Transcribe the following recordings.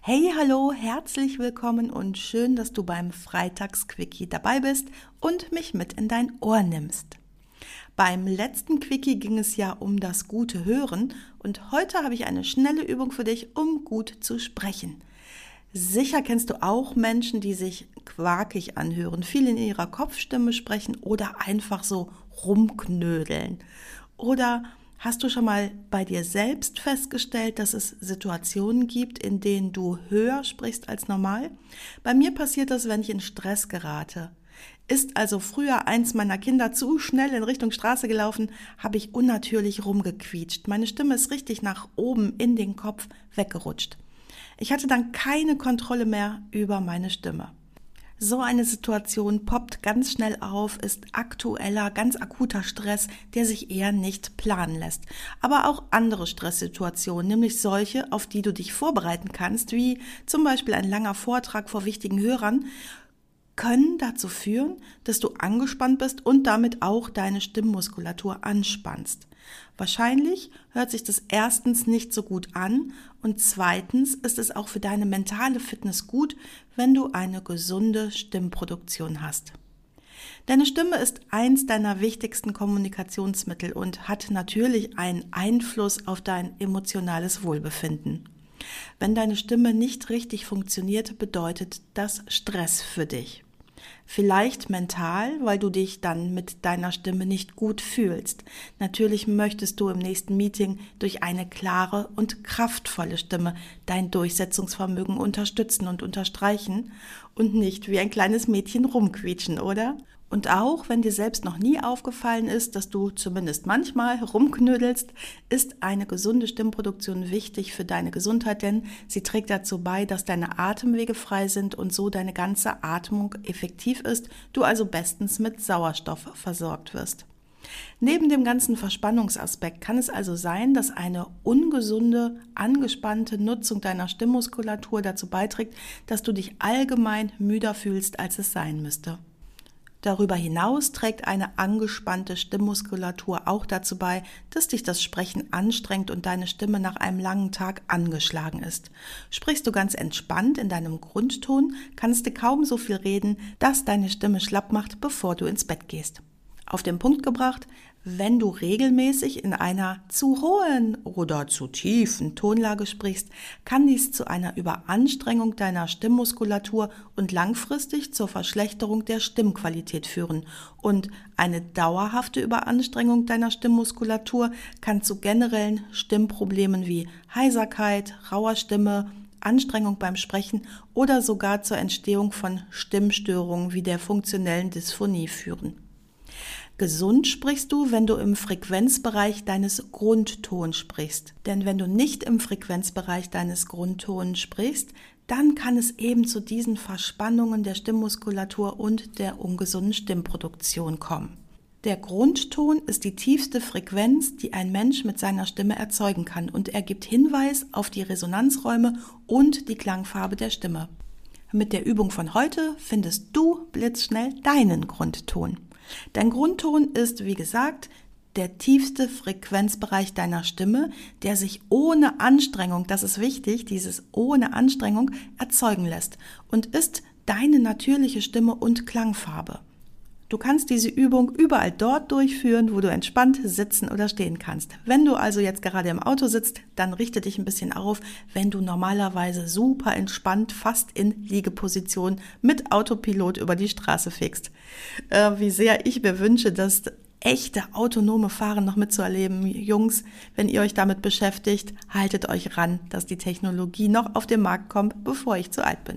Hey, hallo, herzlich willkommen und schön, dass du beim Freitagsquickie dabei bist und mich mit in dein Ohr nimmst. Beim letzten Quickie ging es ja um das gute Hören und heute habe ich eine schnelle Übung für dich, um gut zu sprechen. Sicher kennst du auch Menschen, die sich quakig anhören, viel in ihrer Kopfstimme sprechen oder einfach so rumknödeln. Oder Hast du schon mal bei dir selbst festgestellt, dass es Situationen gibt, in denen du höher sprichst als normal? Bei mir passiert das, wenn ich in Stress gerate. Ist also früher eins meiner Kinder zu schnell in Richtung Straße gelaufen, habe ich unnatürlich rumgequietscht. Meine Stimme ist richtig nach oben in den Kopf weggerutscht. Ich hatte dann keine Kontrolle mehr über meine Stimme. So eine Situation poppt ganz schnell auf, ist aktueller, ganz akuter Stress, der sich eher nicht planen lässt. Aber auch andere Stresssituationen, nämlich solche, auf die du dich vorbereiten kannst, wie zum Beispiel ein langer Vortrag vor wichtigen Hörern, können dazu führen, dass du angespannt bist und damit auch deine Stimmmuskulatur anspannst. Wahrscheinlich hört sich das erstens nicht so gut an und zweitens ist es auch für deine mentale Fitness gut, wenn du eine gesunde Stimmproduktion hast. Deine Stimme ist eins deiner wichtigsten Kommunikationsmittel und hat natürlich einen Einfluss auf dein emotionales Wohlbefinden. Wenn deine Stimme nicht richtig funktioniert, bedeutet das Stress für dich. Vielleicht mental, weil du dich dann mit deiner Stimme nicht gut fühlst. Natürlich möchtest du im nächsten Meeting durch eine klare und kraftvolle Stimme dein Durchsetzungsvermögen unterstützen und unterstreichen und nicht wie ein kleines Mädchen rumquietschen, oder? Und auch wenn dir selbst noch nie aufgefallen ist, dass du zumindest manchmal rumknödelst, ist eine gesunde Stimmproduktion wichtig für deine Gesundheit, denn sie trägt dazu bei, dass deine Atemwege frei sind und so deine ganze Atmung effektiv ist, du also bestens mit Sauerstoff versorgt wirst. Neben dem ganzen Verspannungsaspekt kann es also sein, dass eine ungesunde, angespannte Nutzung deiner Stimmmuskulatur dazu beiträgt, dass du dich allgemein müder fühlst, als es sein müsste. Darüber hinaus trägt eine angespannte Stimmmuskulatur auch dazu bei, dass dich das Sprechen anstrengt und deine Stimme nach einem langen Tag angeschlagen ist. Sprichst du ganz entspannt in deinem Grundton, kannst du kaum so viel reden, dass deine Stimme schlapp macht, bevor du ins Bett gehst. Auf den Punkt gebracht, wenn du regelmäßig in einer zu hohen oder zu tiefen Tonlage sprichst, kann dies zu einer Überanstrengung deiner Stimmmuskulatur und langfristig zur Verschlechterung der Stimmqualität führen. Und eine dauerhafte Überanstrengung deiner Stimmmuskulatur kann zu generellen Stimmproblemen wie Heiserkeit, rauer Stimme, Anstrengung beim Sprechen oder sogar zur Entstehung von Stimmstörungen wie der funktionellen Dysphonie führen. Gesund sprichst du, wenn du im Frequenzbereich deines Grundtons sprichst. Denn wenn du nicht im Frequenzbereich deines Grundtons sprichst, dann kann es eben zu diesen Verspannungen der Stimmmuskulatur und der ungesunden Stimmproduktion kommen. Der Grundton ist die tiefste Frequenz, die ein Mensch mit seiner Stimme erzeugen kann und er gibt Hinweis auf die Resonanzräume und die Klangfarbe der Stimme. Mit der Übung von heute findest du blitzschnell deinen Grundton. Dein Grundton ist, wie gesagt, der tiefste Frequenzbereich deiner Stimme, der sich ohne Anstrengung, das ist wichtig, dieses ohne Anstrengung erzeugen lässt und ist deine natürliche Stimme und Klangfarbe. Du kannst diese Übung überall dort durchführen, wo du entspannt sitzen oder stehen kannst. Wenn du also jetzt gerade im Auto sitzt, dann richte dich ein bisschen auf, wenn du normalerweise super entspannt, fast in Liegeposition mit Autopilot über die Straße fegst. Äh, wie sehr ich mir wünsche, das echte autonome Fahren noch mitzuerleben. Jungs, wenn ihr euch damit beschäftigt, haltet euch ran, dass die Technologie noch auf den Markt kommt, bevor ich zu alt bin.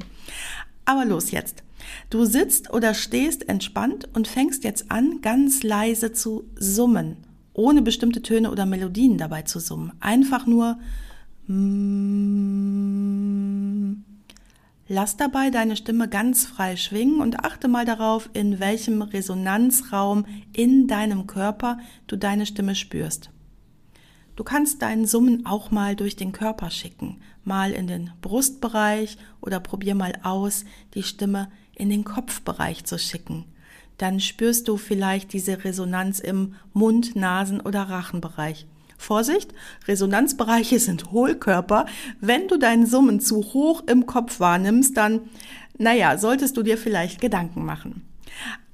Aber los jetzt. Du sitzt oder stehst entspannt und fängst jetzt an, ganz leise zu summen, ohne bestimmte Töne oder Melodien dabei zu summen. Einfach nur mm, Lass dabei deine Stimme ganz frei schwingen und achte mal darauf, in welchem Resonanzraum in deinem Körper du deine Stimme spürst. Du kannst deinen Summen auch mal durch den Körper schicken, mal in den Brustbereich oder probier mal aus, die Stimme in den Kopfbereich zu schicken. Dann spürst du vielleicht diese Resonanz im Mund-, Nasen- oder Rachenbereich. Vorsicht, Resonanzbereiche sind Hohlkörper. Wenn du deinen Summen zu hoch im Kopf wahrnimmst, dann, naja, solltest du dir vielleicht Gedanken machen.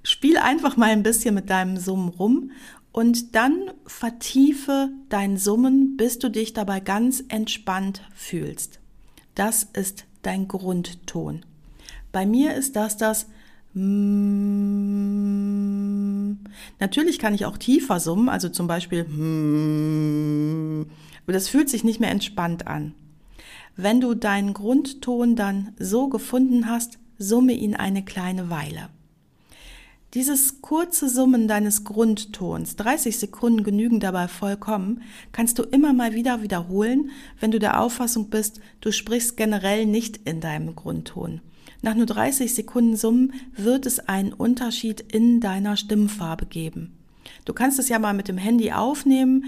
Spiel einfach mal ein bisschen mit deinem Summen rum und dann vertiefe dein Summen, bis du dich dabei ganz entspannt fühlst. Das ist dein Grundton. Bei mir ist das das. Natürlich kann ich auch tiefer summen, also zum Beispiel aber das fühlt sich nicht mehr entspannt an. Wenn du deinen Grundton dann so gefunden hast, summe ihn eine kleine Weile. Dieses kurze Summen deines Grundtons, 30 Sekunden genügen dabei vollkommen, kannst du immer mal wieder wiederholen, wenn du der Auffassung bist, du sprichst generell nicht in deinem Grundton. Nach nur 30 Sekunden Summen wird es einen Unterschied in deiner Stimmfarbe geben. Du kannst es ja mal mit dem Handy aufnehmen,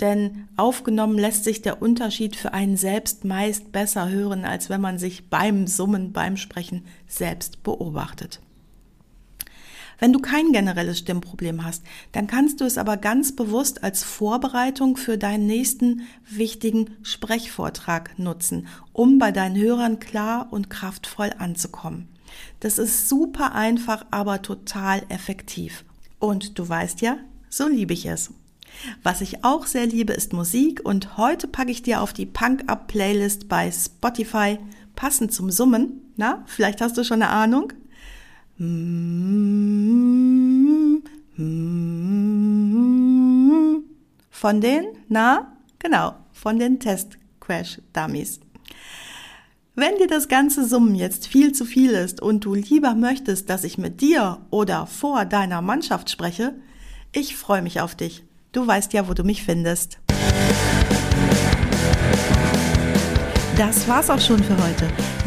denn aufgenommen lässt sich der Unterschied für einen selbst meist besser hören, als wenn man sich beim Summen, beim Sprechen selbst beobachtet. Wenn du kein generelles Stimmproblem hast, dann kannst du es aber ganz bewusst als Vorbereitung für deinen nächsten wichtigen Sprechvortrag nutzen, um bei deinen Hörern klar und kraftvoll anzukommen. Das ist super einfach, aber total effektiv. Und du weißt ja, so liebe ich es. Was ich auch sehr liebe, ist Musik und heute packe ich dir auf die Punk Up Playlist bei Spotify passend zum Summen. Na, vielleicht hast du schon eine Ahnung? Von den, na, genau, von den Test Crash Dummies. Wenn dir das ganze Summen jetzt viel zu viel ist und du lieber möchtest, dass ich mit dir oder vor deiner Mannschaft spreche, ich freue mich auf dich. Du weißt ja, wo du mich findest. Das war's auch schon für heute.